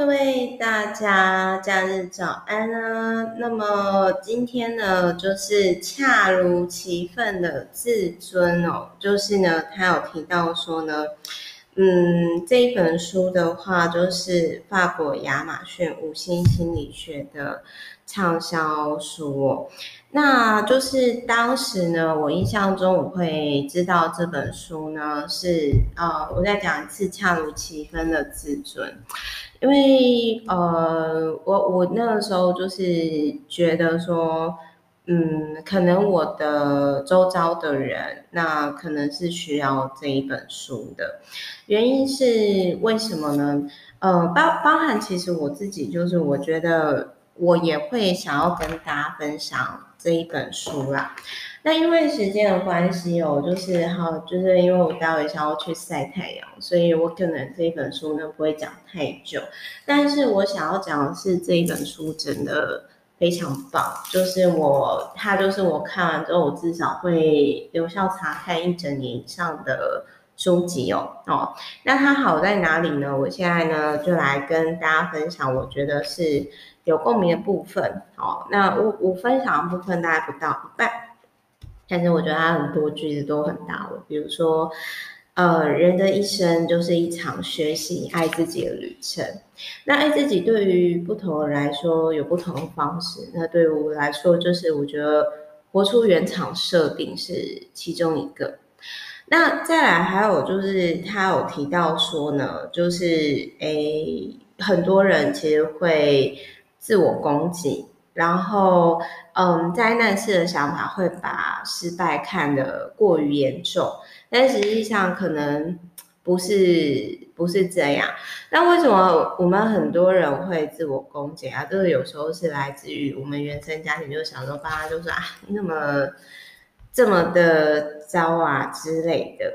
各位大家假日早安啊！那么今天呢，就是恰如其分的自尊哦，就是呢，他有提到说呢，嗯，这一本书的话，就是法国亚马逊五星心理学的畅销书。那就是当时呢，我印象中我会知道这本书呢，是呃，我再讲一次恰如其分的自尊。因为呃，我我那个时候就是觉得说，嗯，可能我的周遭的人，那可能是需要这一本书的。原因是为什么呢？呃，包包含其实我自己就是，我觉得我也会想要跟大家分享这一本书啦。那因为时间的关系哦，就是好，就是因为我待会想要去晒太阳，所以我可能这一本书呢不会讲太久。但是我想要讲的是这一本书真的非常棒，就是我它就是我看完之后，我至少会留校查看一整年以上的书籍哦哦。那它好在哪里呢？我现在呢就来跟大家分享，我觉得是有共鸣的部分哦。那我我分享的部分大概不到一半。但是我觉得它很多句子都很大了，比如说，呃，人的一生就是一场学习爱自己的旅程。那爱自己对于不同人来说有不同的方式。那对于我来说，就是我觉得活出原厂设定是其中一个。那再来还有就是他有提到说呢，就是诶，很多人其实会自我攻击。然后，嗯，灾难式的想法会把失败看得过于严重，但实际上可能不是不是这样。那为什么我们很多人会自我攻击啊？这个有时候是来自于我们原生家庭，就小时候爸妈就说啊，你怎么这么的糟啊之类的。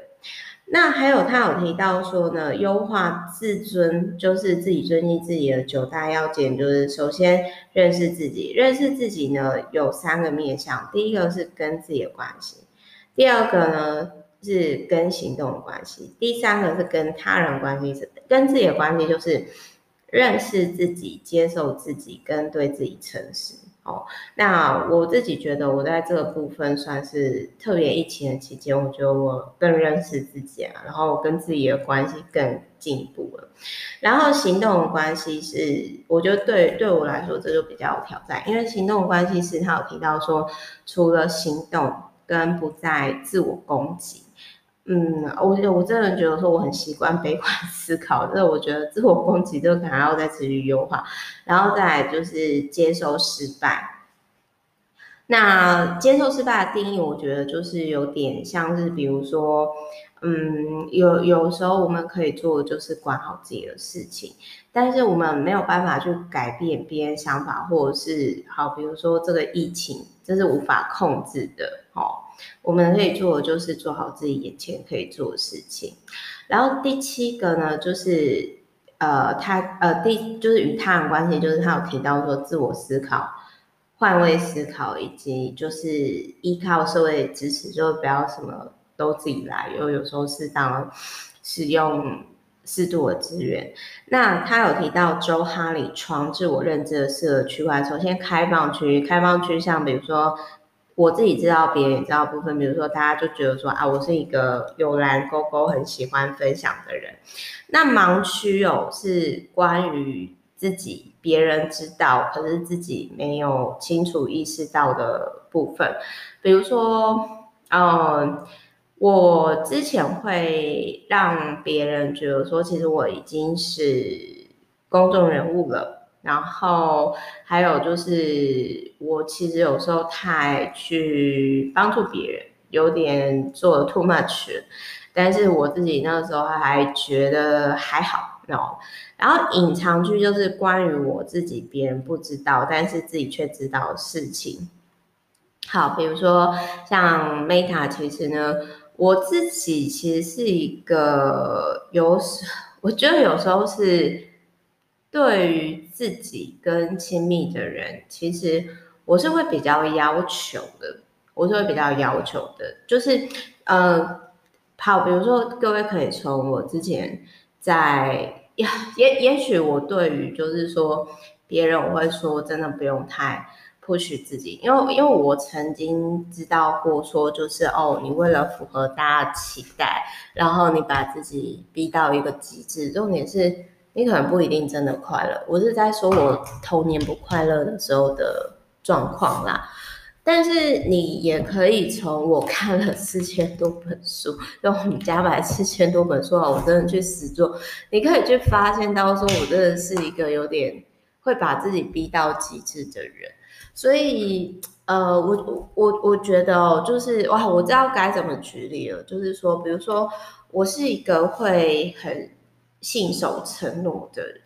那还有他有提到说呢，优化自尊就是自己尊敬自己的九大要件，就是首先认识自己。认识自己呢有三个面向，第一个是跟自己的关系，第二个呢是跟行动的关系，第三个是跟他人关系。是跟自己的关系就是认识自己、接受自己跟对自己诚实。哦，那我自己觉得，我在这个部分算是特别疫情的期间，我觉得我更认识自己啊，然后跟自己的关系更进步了。然后行动关系是，我觉得对对我来说这就比较有挑战，因为行动关系是他有提到说，除了行动跟不再自我攻击。嗯，我我真的觉得说我很习惯悲观 思考，这我觉得自我攻击这个可能要再持续优化，然后再来就是接受失败。那接受失败的定义，我觉得就是有点像是，比如说，嗯，有有时候我们可以做的就是管好自己的事情，但是我们没有办法去改变别人想法，或者是好，比如说这个疫情，这是无法控制的，哦。我们可以做的就是做好自己眼前可以做的事情，然后第七个呢，就是呃，他呃第就是与他人关系，就是他有提到说自我思考、换位思考，以及就是依靠社会支持，就不要什么都自己来，又有时候适当使用适度的资源。那他有提到周哈里创自我认知的四个区块，首先开放区，开放区像比如说。我自己知道，别人也知道部分，比如说大家就觉得说啊，我是一个有蓝勾勾，很喜欢分享的人。那盲区哦，是关于自己别人知道，可是自己没有清楚意识到的部分。比如说，嗯，我之前会让别人觉得说，其实我已经是公众人物了。然后还有就是，我其实有时候太去帮助别人，有点做 too much，但是我自己那个时候还觉得还好哦。然后隐藏区就是关于我自己别人不知道，但是自己却知道的事情。好，比如说像 Meta，其实呢，我自己其实是一个有，我觉得有时候是。对于自己跟亲密的人，其实我是会比较要求的，我是会比较要求的，就是，呃，好，比如说各位可以从我之前在也 也也许我对于就是说别人我会说真的不用太 push 自己，因为因为我曾经知道过说就是哦，你为了符合大家期待，然后你把自己逼到一个极致，重点是你可能不一定真的快乐。我是在说我童年不快乐的时候的状况啦。但是你也可以从我看了四千多本书，用我们家买四千多本书啊，我真的去实做，你可以去发现到说，我真的是一个有点会把自己逼到极致的人。所以，呃，我我我觉得哦，就是哇，我知道该怎么举例了，就是说，比如说，我是一个会很信守承诺的人。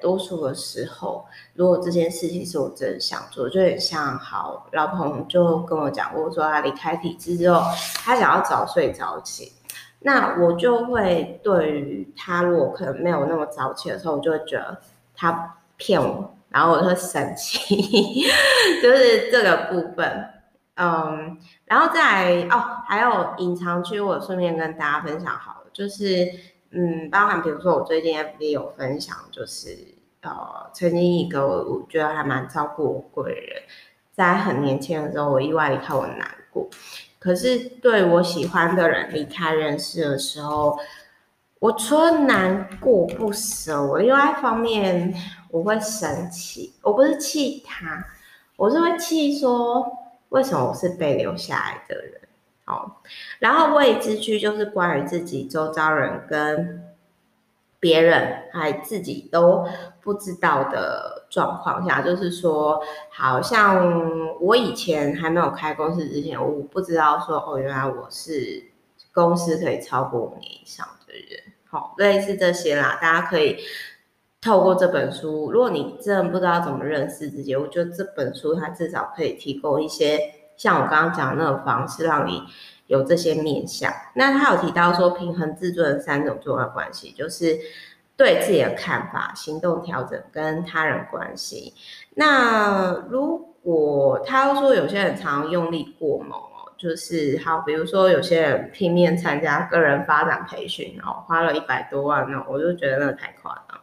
多数的时候，如果这件事情是我真的想做，就很像好老彭就跟我讲过，说他离开体制之后，他想要早睡早起，那我就会对于他如果可能没有那么早起的时候，我就会觉得他骗我，然后我就会生气，就是这个部分，嗯，然后再来哦，还有隐藏区，我顺便跟大家分享好了，就是。嗯，包含比如说我最近 FB 有分享，就是呃，曾经一个我觉得还蛮照顾我贵人，在很年轻的时候，我意外离开我难过。可是对我喜欢的人离开人世的时候，我除了难过不舍，我另外一方面我会生气。我不是气他，我是会气说，为什么我是被留下来的人。好，然后未知区就是关于自己周遭人跟别人还自己都不知道的状况下，就是说，好像我以前还没有开公司之前，我不知道说哦，原来我是公司可以超过五年以上的人。好，类似这些啦，大家可以透过这本书，如果你真的不知道怎么认识自己，我觉得这本书它至少可以提供一些。像我刚刚讲的那种方式，让你有这些面向。那他有提到说，平衡自尊的三种重要关系，就是对自己的看法、行动调整跟他人关系。那如果他说有些人常用力过猛哦，就是好，比如说有些人拼命参加个人发展培训，然后花了一百多万，那我就觉得那太夸张。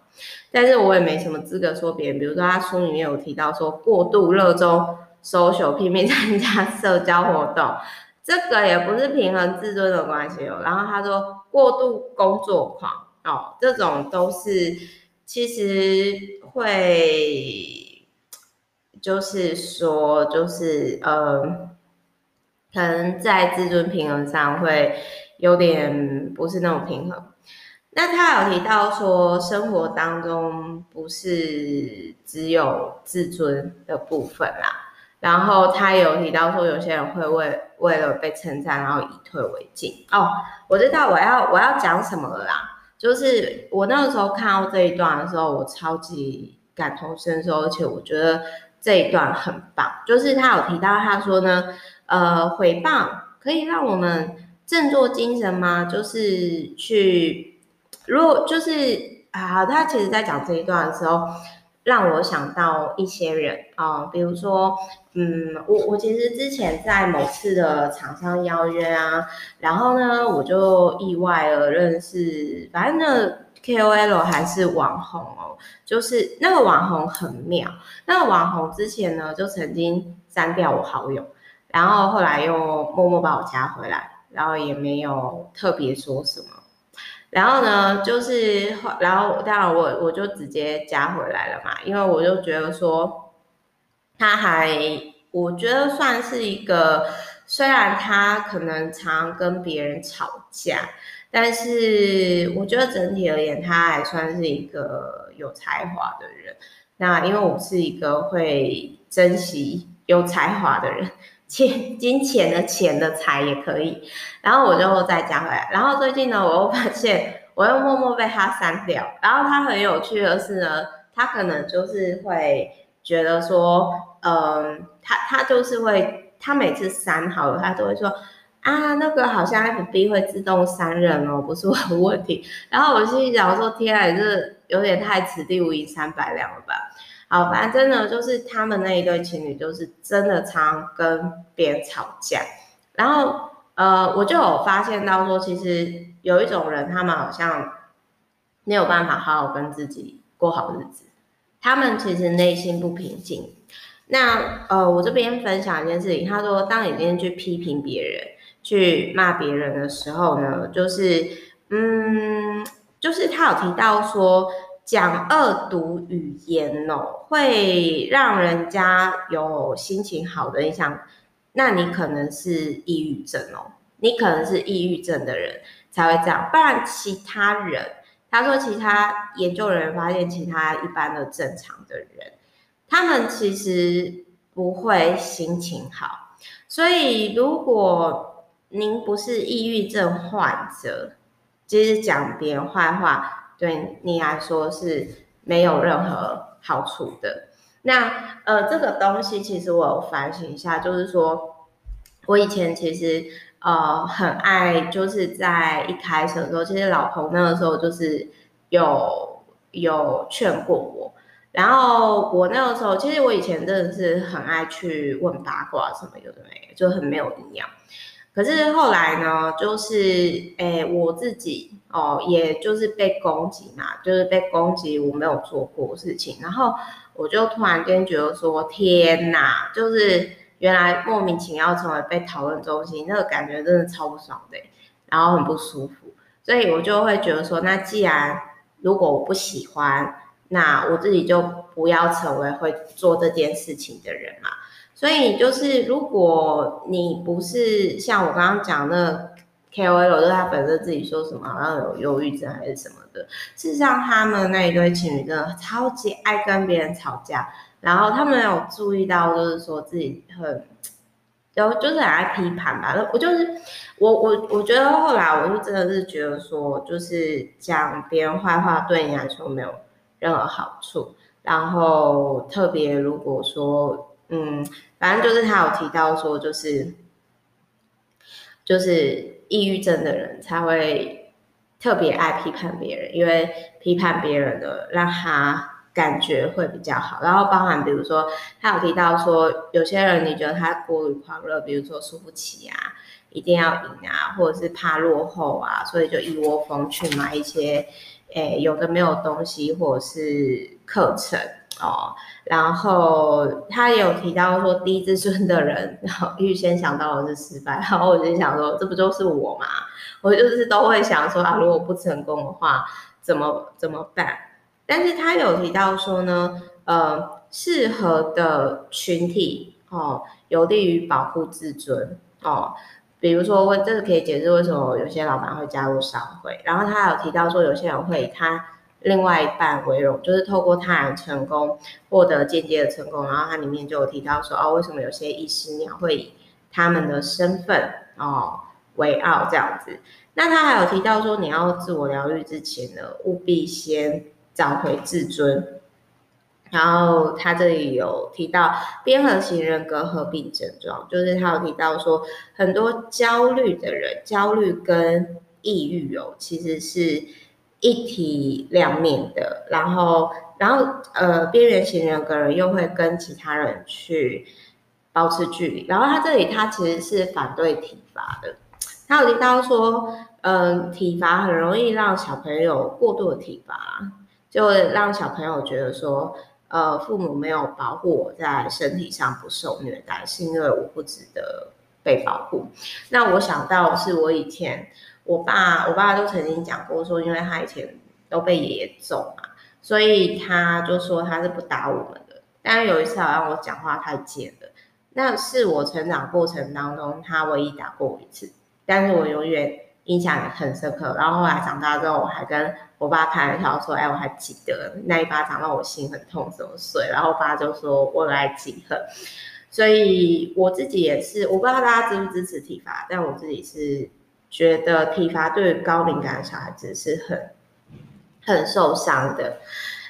但是我也没什么资格说别人。比如说他书里面有提到说，过度热衷。Social 拼命参加社交活动，这个也不是平衡自尊的关系哦。然后他说过度工作狂哦，这种都是其实会，就是说就是呃，可能在自尊平衡上会有点不是那种平衡。那他有提到说，生活当中不是只有自尊的部分啦。然后他有提到说，有些人会为为了被称赞，然后以退为进。哦，我知道我要我要讲什么了啦。就是我那个时候看到这一段的时候，我超级感同身受，而且我觉得这一段很棒。就是他有提到，他说呢，呃，回报可以让我们振作精神吗？就是去，如果就是啊，他其实在讲这一段的时候。让我想到一些人啊、比如说，嗯，我我其实之前在某次的厂商邀约啊，然后呢，我就意外的认识，反正那 KOL 还是网红哦，就是那个网红很妙，那个网红之前呢就曾经删掉我好友，然后后来又默默把我加回来，然后也没有特别说什么。然后呢，就是，然后当然我我就直接加回来了嘛，因为我就觉得说，他还，我觉得算是一个，虽然他可能常跟别人吵架，但是我觉得整体而言，他还算是一个有才华的人。那因为我是一个会珍惜有才华的人，钱金钱的钱的财也可以。然后我就再加回来，然后最近呢，我又发现我又默默被他删掉。然后他很有趣的是呢，他可能就是会觉得说，嗯、他他就是会，他每次删好了，他都会说啊，那个好像 FB 会自动删人哦，不是我的问题。然后我心里想说，天啊，这有点太此地无银三百两了吧？好，反正呢，就是他们那一对情侣，就是真的常跟别人吵架，然后。呃，我就有发现到说，其实有一种人，他们好像没有办法好好跟自己过好日子，他们其实内心不平静。那呃，我这边分享一件事情，他说，当你今天去批评别人、去骂别人的时候呢，就是嗯，就是他有提到说，讲恶毒语言哦，会让人家有心情好的印象，那你可能是抑郁症哦，你可能是抑郁症的人才会这样，不然其他人，他说其他研究人员发现，其他一般的正常的人。他们其实不会心情好，所以如果您不是抑郁症患者，其实讲别人坏话对你来说是没有任何好处的。那呃，这个东西其实我反省一下，就是说我以前其实呃很爱，就是在一开始的时候，其实老彭那个时候就是有有劝过我。然后我那个时候，其实我以前真的是很爱去问八卦什么有的没，就很没有营养。可是后来呢，就是诶我自己哦，也就是被攻击嘛，就是被攻击我没有做过事情，然后我就突然间觉得说，天哪，就是原来莫名其妙成为被讨论中心，那个感觉真的超不爽的，然后很不舒服，所以我就会觉得说，那既然如果我不喜欢。那我自己就不要成为会做这件事情的人嘛。所以就是，如果你不是像我刚刚讲的 KOL，就是他本身自己说什么好像有忧郁症还是什么的。事实上，他们那一对情侣真的超级爱跟别人吵架，然后他们有注意到，就是说自己很，就就是很爱批判吧。我就是我我我觉得后来我就真的是觉得说，就是讲别人坏话对你来说没有。任何好处，然后特别如果说，嗯，反正就是他有提到说，就是就是抑郁症的人才会特别爱批判别人，因为批判别人的让他感觉会比较好。然后包含比如说，他有提到说，有些人你觉得他过于狂热，比如说输不起啊，一定要赢啊，或者是怕落后啊，所以就一窝蜂去买一些。诶，有的没有东西，或者是课程哦。然后他也有提到说，低自尊的人，然后预先想到的是失败。然后我就想说，这不就是我吗？我就是都会想说啊，如果不成功的话，怎么怎么办？但是他有提到说呢，呃，适合的群体哦，有利于保护自尊哦。比如说，为这个可以解释为什么有些老板会加入商会。然后他有提到说，有些人会他另外一半为荣，就是透过他人成功获得间接的成功。然后它里面就有提到说，哦，为什么有些医师鸟会以他们的身份哦为傲这样子？那他还有提到说，你要自我疗愈之前呢，务必先找回自尊。然后他这里有提到边缘型人格合并症状，就是他有提到说，很多焦虑的人，焦虑跟抑郁哦，其实是一体两面的。然后，然后呃，边缘型人格人又会跟其他人去保持距离。然后他这里他其实是反对体罚的，他有提到说，嗯、呃，体罚很容易让小朋友过度的体罚，就会让小朋友觉得说。呃，父母没有保护我在身体上不受虐待，是因为我不值得被保护。那我想到是我以前，我爸，我爸就曾经讲过说，因为他以前都被爷爷揍嘛，所以他就说他是不打我们的。但是有一次好像我讲话太贱了，那是我成长过程当中他唯一打过我一次，但是我永远。印象很深刻，然后后来长大之后，我还跟我爸开玩笑说：“哎，我还记得那一巴掌让我心很痛，什么碎。”然后我爸就说：“我来记恨。”所以我自己也是，我不知道大家支不支持体罚，但我自己是觉得体罚对于高敏感的小孩子是很很受伤的。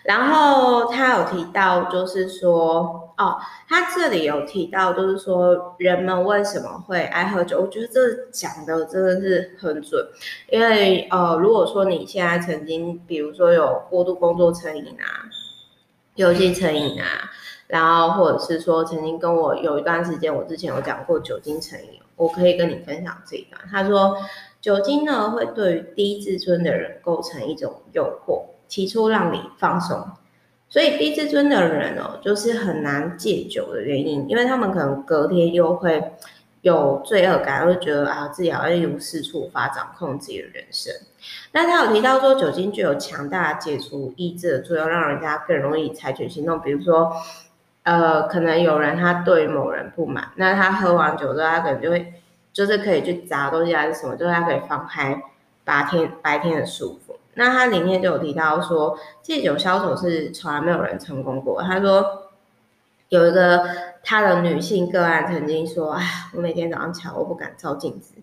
然后他有提到，就是说，哦，他这里有提到，就是说，人们为什么会爱喝酒？我觉得这讲的真的是很准，因为，呃，如果说你现在曾经，比如说有过度工作成瘾啊，游戏成瘾啊，然后或者是说曾经跟我有一段时间，我之前有讲过酒精成瘾，我可以跟你分享这一段。他说，酒精呢会对于低自尊的人构成一种诱惑，起初让你放松。所以低自尊的人哦，就是很难戒酒的原因，因为他们可能隔天又会有罪恶感，会觉得啊自己好像一无是处，无法掌控自己的人生。那他有提到说，酒精具有强大解除意志的作用，让人家更容易采取行动。比如说，呃，可能有人他对某人不满，那他喝完酒之后，他可能就会就是可以去砸东西还是什么，就是他可以放开白天白天的束缚。那他里面就有提到说，戒酒消愁是从来没有人成功过。他说有一个他的女性个案曾经说：“哎，我每天早上起来我不敢照镜子，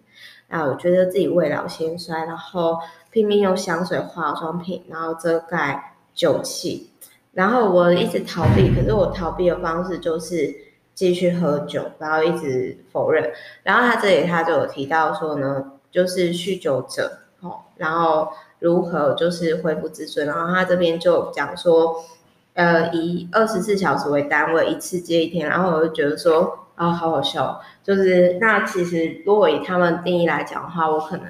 啊，我觉得自己未老先衰，然后拼命用香水、化妆品，然后遮盖酒气，然后我一直逃避，可是我逃避的方式就是继续喝酒，然后一直否认。然后他这里他就有提到说呢，就是酗酒者哦，然后。如何就是恢复自尊？然后他这边就讲说，呃，以二十四小时为单位，一次接一天。然后我就觉得说，啊，好好笑。就是那其实如果以他们定义来讲的话，我可能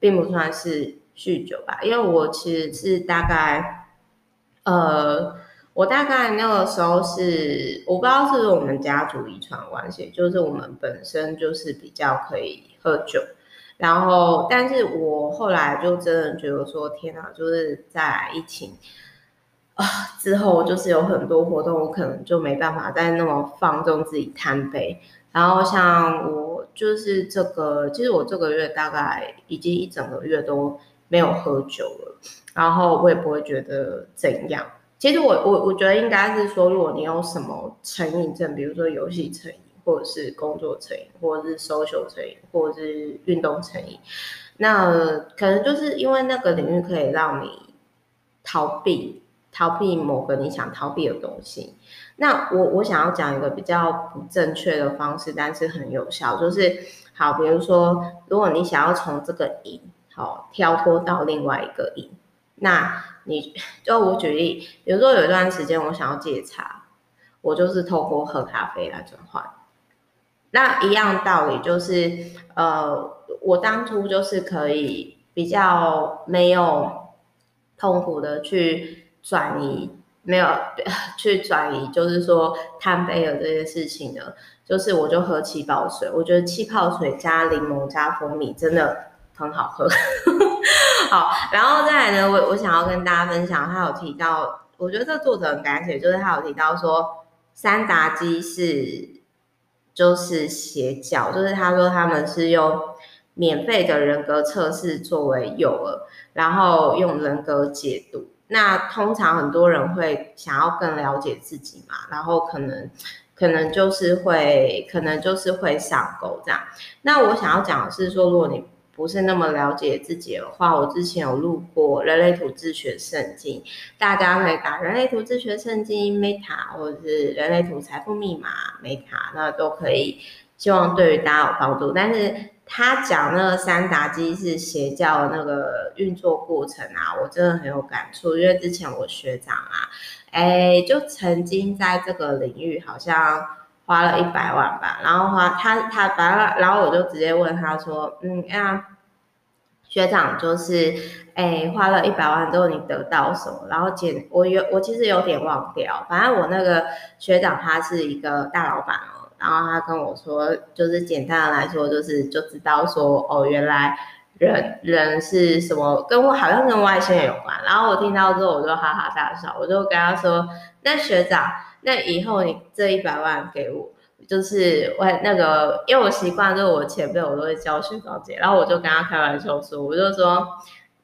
并不算是酗酒吧，因为我其实是大概，呃，我大概那个时候是，我不知道是不是我们家族遗传关系，就是我们本身就是比较可以喝酒。然后，但是我后来就真的觉得说，天哪，就是在疫情啊之后，就是有很多活动，我可能就没办法再那么放纵自己贪杯。然后像我就是这个，其实我这个月大概已经一整个月都没有喝酒了，然后我也不会觉得怎样。其实我我我觉得应该是说，如果你有什么成瘾症，比如说游戏成瘾。或者是工作成瘾，或者是 social 成瘾，或者是运动成瘾，那可能就是因为那个领域可以让你逃避，逃避某个你想逃避的东西。那我我想要讲一个比较不正确的方式，但是很有效，就是好，比如说，如果你想要从这个瘾好跳脱到另外一个瘾，那你就我举例，比如说有一段时间我想要戒茶，我就是透过喝咖啡来转换。那一样道理就是，呃，我当初就是可以比较没有痛苦的去转移，没有 去转移，就是说贪杯的这些事情呢，就是我就喝气泡水，我觉得气泡水加柠檬加蜂蜜真的很好喝。好，然后再来呢，我我想要跟大家分享，他有提到，我觉得这作者很感谢，就是他有提到说，三达基是。就是邪教，就是他说他们是用免费的人格测试作为诱饵，然后用人格解读。那通常很多人会想要更了解自己嘛，然后可能可能就是会可能就是会上钩这样。那我想要讲的是说，如果你不是那么了解自己的话，我之前有录过《人类图自学圣经》，大家可以打《人类图自学圣经》Meta，或者是《人类图财富密码》Meta，那都可以。希望对于大家有帮助。但是他讲那个三达基是邪教的那个运作过程啊，我真的很有感触，因为之前我学长啊，哎，就曾经在这个领域好像。花了一百万吧，然后花他他把，然后我就直接问他说，嗯呀，学长就是，哎，花了一百万之后你得到什么？然后简我有我其实有点忘掉，反正我那个学长他是一个大老板哦，然后他跟我说，就是简单的来说就是就知道说哦，原来人人是什么，跟我好像跟外星人有关。然后我听到之后我就哈哈大笑，我就跟他说，那学长。那以后你这一百万给我，就是我那个，因为我习惯就是我前辈我都会叫学长姐，然后我就跟他开玩笑说，我就说，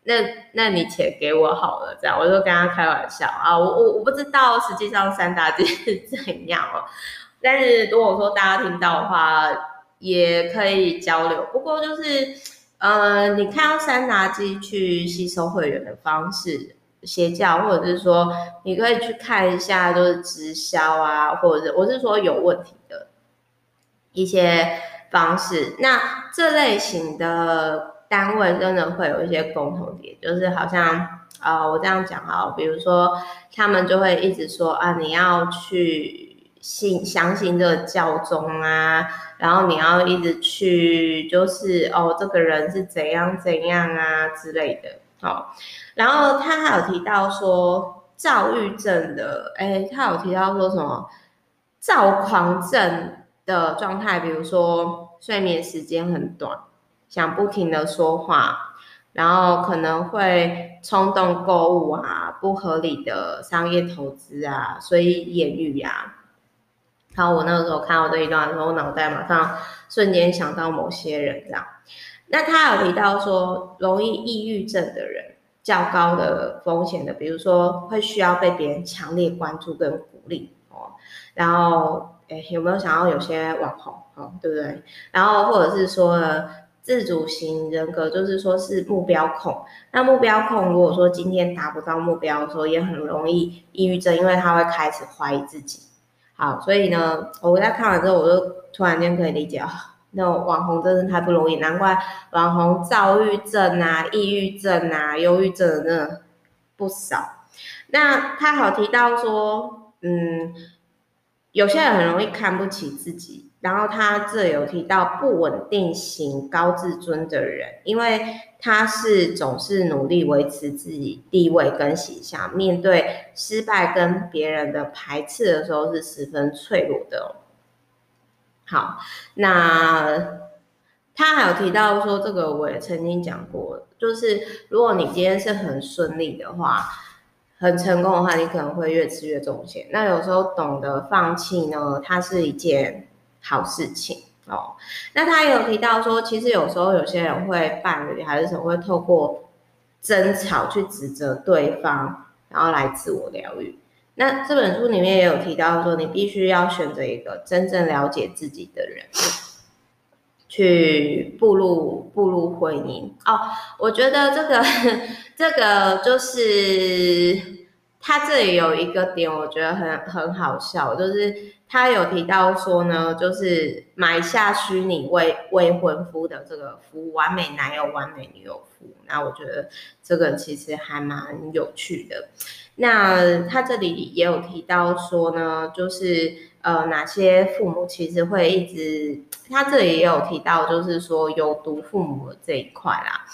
那那你钱给我好了，这样我就跟他开玩笑啊，我我我不知道实际上三达基 是怎样哦，但是如果说大家听到的话，也可以交流。不过就是，呃，你看到三达基去吸收会员的方式。邪教，或者是说，你可以去看一下，就是直销啊，或者是我是说有问题的一些方式。那这类型的单位真的会有一些共同点，就是好像啊、呃，我这样讲啊，比如说他们就会一直说啊，你要去信相信这个教宗啊，然后你要一直去，就是哦，这个人是怎样怎样啊之类的。好，然后他还有提到说躁郁症的，哎，他有提到说什么躁狂症的状态，比如说睡眠时间很短，想不停的说话，然后可能会冲动购物啊，不合理的商业投资啊，所以言语呀。然后我那个时候看到这一段的时候，脑袋马上瞬间想到某些人这样。那他有提到说，容易抑郁症的人较高的风险的，比如说会需要被别人强烈关注跟鼓励哦。然后，哎，有没有想到有些网红哦，对不对？然后或者是说，自主型人格，就是说是目标控。那目标控如果说今天达不到目标的时候，也很容易抑郁症，因为他会开始怀疑自己。好，所以呢，我在看完之后，我就突然间可以理解啊，那种网红真的太不容易，难怪网红躁郁症啊、抑郁症啊、忧郁症的真的不少。那他好提到说，嗯，有些人很容易看不起自己。然后他这有提到不稳定型高自尊的人，因为他是总是努力维持自己地位跟形象，面对失败跟别人的排斥的时候是十分脆弱的。好，那他还有提到说，这个我也曾经讲过，就是如果你今天是很顺利的话，很成功的话，你可能会越吃越重咸。那有时候懂得放弃呢，它是一件。好事情哦，那他也有提到说，其实有时候有些人会伴侣还是什么会透过争吵去指责对方，然后来自我疗愈。那这本书里面也有提到说，你必须要选择一个真正了解自己的人，去步入步入婚姻哦。我觉得这个这个就是他这里有一个点，我觉得很很好笑，就是。他有提到说呢，就是买下虚拟未未婚夫的这个服务，完美男友、完美女友服务。那我觉得这个其实还蛮有趣的。那他这里也有提到说呢，就是呃哪些父母其实会一直，他这里也有提到，就是说有毒父母这一块啦。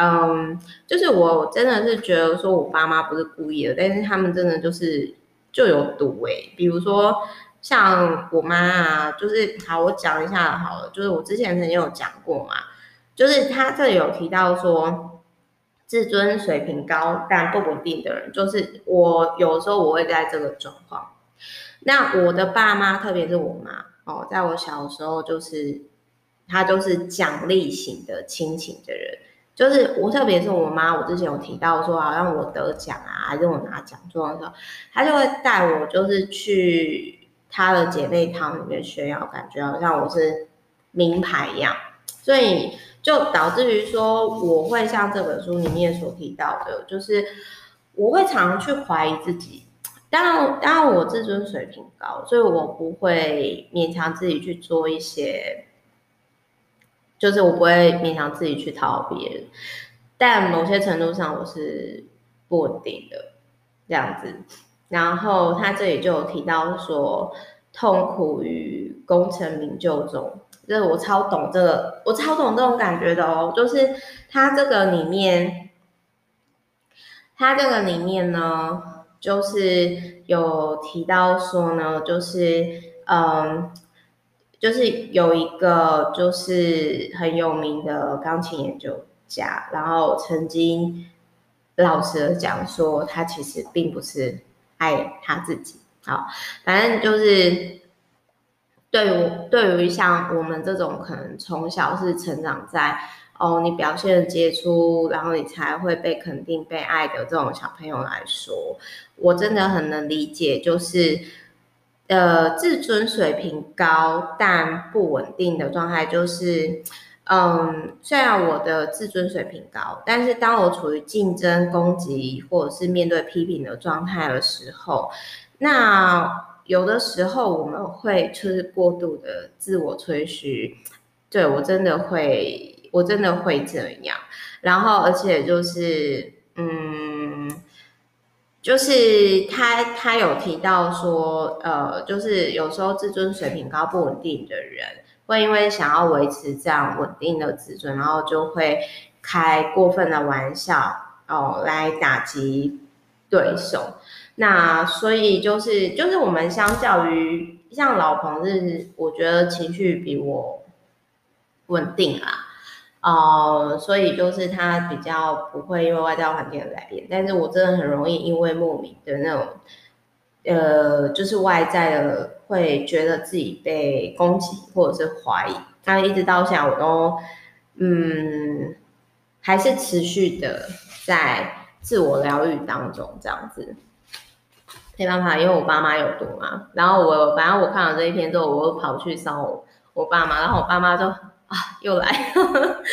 嗯，就是我真的是觉得说我爸妈不是故意的，但是他们真的就是就有毒诶、欸，比如说。像我妈啊，就是好，我讲一下好了，就是我之前曾经有讲过嘛，就是他这里有提到说，自尊水平高但不稳定的人，就是我有时候我会在这个状况。那我的爸妈，特别是我妈哦，在我小时候就是，他都是奖励型的亲情的人，就是我特别是我妈，我之前有提到说，好像我得奖啊，还是我拿奖状的时候，她就会带我就是去。她的姐妹淘里面炫耀，感觉好像我是名牌一样，所以就导致于说，我会像这本书里面所提到的，就是我会常常去怀疑自己。当然，当然我自尊水平高，所以我不会勉强自己去做一些，就是我不会勉强自己去讨好别人。但某些程度上，我是不稳定的这样子。然后他这里就有提到说，痛苦于功成名就中，就是我超懂这个，我超懂这种感觉的哦。就是他这个里面，他这个里面呢，就是有提到说呢，就是嗯，就是有一个就是很有名的钢琴研究家，然后曾经老实的讲说，他其实并不是。爱他自己，好，反正就是对于对于像我们这种可能从小是成长在哦，你表现的杰出，然后你才会被肯定、被爱的这种小朋友来说，我真的很能理解，就是的，自尊水平高但不稳定的状态，就是。嗯，虽然我的自尊水平高，但是当我处于竞争、攻击或者是面对批评的状态的时候，那有的时候我们会就是过度的自我吹嘘，对，我真的会，我真的会这样。然后，而且就是，就是他他有提到说，呃，就是有时候自尊水平高不稳定的人，会因为想要维持这样稳定的自尊，然后就会开过分的玩笑哦，来打击对手。那所以就是就是我们相较于像老彭是，我觉得情绪比我稳定啦。哦、所以就是他比较不会因为外在环境的改变，但是我真的很容易因为莫名的那种，呃，就是外在的会觉得自己被攻击或者是怀疑，但一直到现在我都，嗯，还是持续的在自我疗愈当中这样子，没办法，因为我爸妈有毒嘛，然后我反正我看了这一篇之后，我又跑去烧我我爸妈，然后我爸妈就。啊，又来，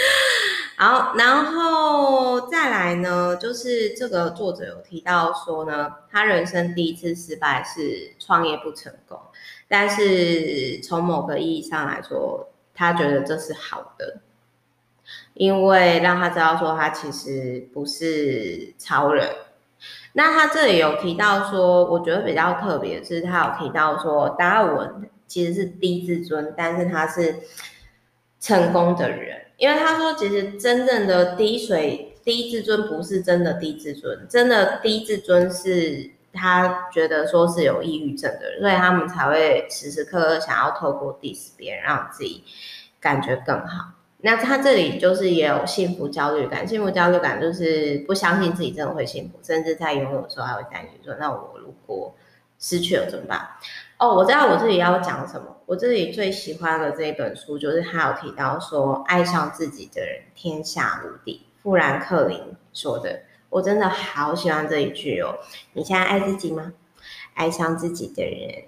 好，然后再来呢，就是这个作者有提到说呢，他人生第一次失败是创业不成功，但是从某个意义上来说，他觉得这是好的，因为让他知道说他其实不是超人。那他这里有提到说，我觉得比较特别是，他有提到说达尔文其实是低自尊，但是他是。成功的人，因为他说，其实真正的低水低自尊不是真的低自尊，真的低自尊是他觉得说是有抑郁症的人，所以他们才会时时刻刻想要透过 diss 别人，让自己感觉更好。那他这里就是也有幸福焦虑感，幸福焦虑感就是不相信自己真的会幸福，甚至在拥有的时候还会担心说，那我如果失去了怎么办？哦，我知道我这里要讲什么。我这里最喜欢的这一本书，就是他有提到说，爱上自己的人天下无敌。富兰克林说的，我真的好喜欢这一句哦。你现在爱自己吗？爱上自己的人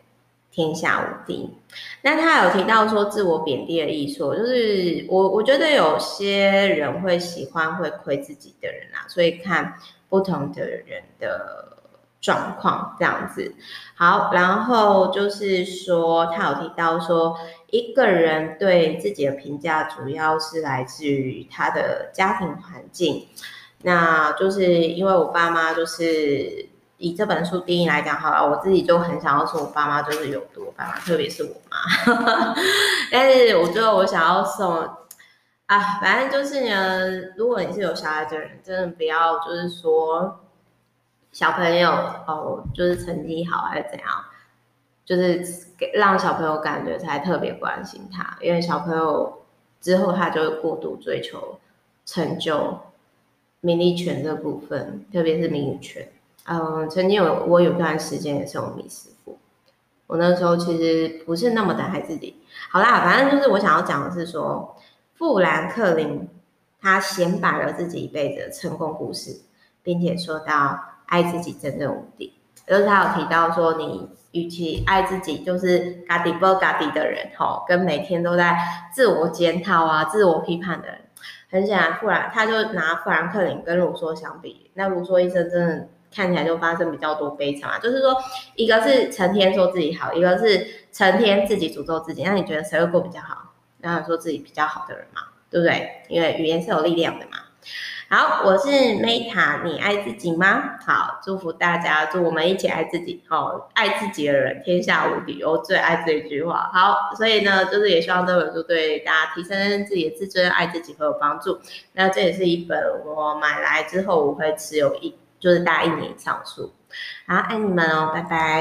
天下无敌。那他有提到说，自我贬低的艺术，就是我我觉得有些人会喜欢会亏自己的人啊，所以看不同的人的。状况这样子，好，然后就是说，他有提到说，一个人对自己的评价主要是来自于他的家庭环境。那就是因为我爸妈就是以这本书定义来讲，好了，我自己就很想要说，我爸妈就是有多爸妈，特别是我妈。但是我最后我想要送啊，反正就是呢，如果你是有小孩的人，真的不要就是说。小朋友哦，就是成绩好还是怎样，就是给让小朋友感觉才特别关心他，因为小朋友之后他就会过度追求成就、名利权这部分，特别是名利权。嗯，曾经有我有段时间也是我迷思过，我那时候其实不是那么的爱自己。好啦，反正就是我想要讲的是说，富兰克林他显摆了自己一辈子的成功故事，并且说到。爱自己真正无敌，就是他有提到说，你与其爱自己，就是嘎迪波嘎迪的人，吼，跟每天都在自我检讨啊、自我批判的人，很显然，富兰他就拿富兰克林跟卢梭相比，那卢梭一生真的看起来就发生比较多悲惨啊，就是说，一个是成天说自己好，一个是成天自己诅咒自己，那你觉得谁会过比较好？当然说自己比较好的人嘛，对不对？因为语言是有力量的嘛。好，我是 Meta，你爱自己吗？好，祝福大家，祝我们一起爱自己。好，爱自己的人天下无敌，我最爱这一句话。好，所以呢，就是也希望这本书对大家提升自己的自尊、爱自己会有帮助。那这也是一本我买来之后我会持有一，就是大概一年以上书。好，爱你们哦，拜拜。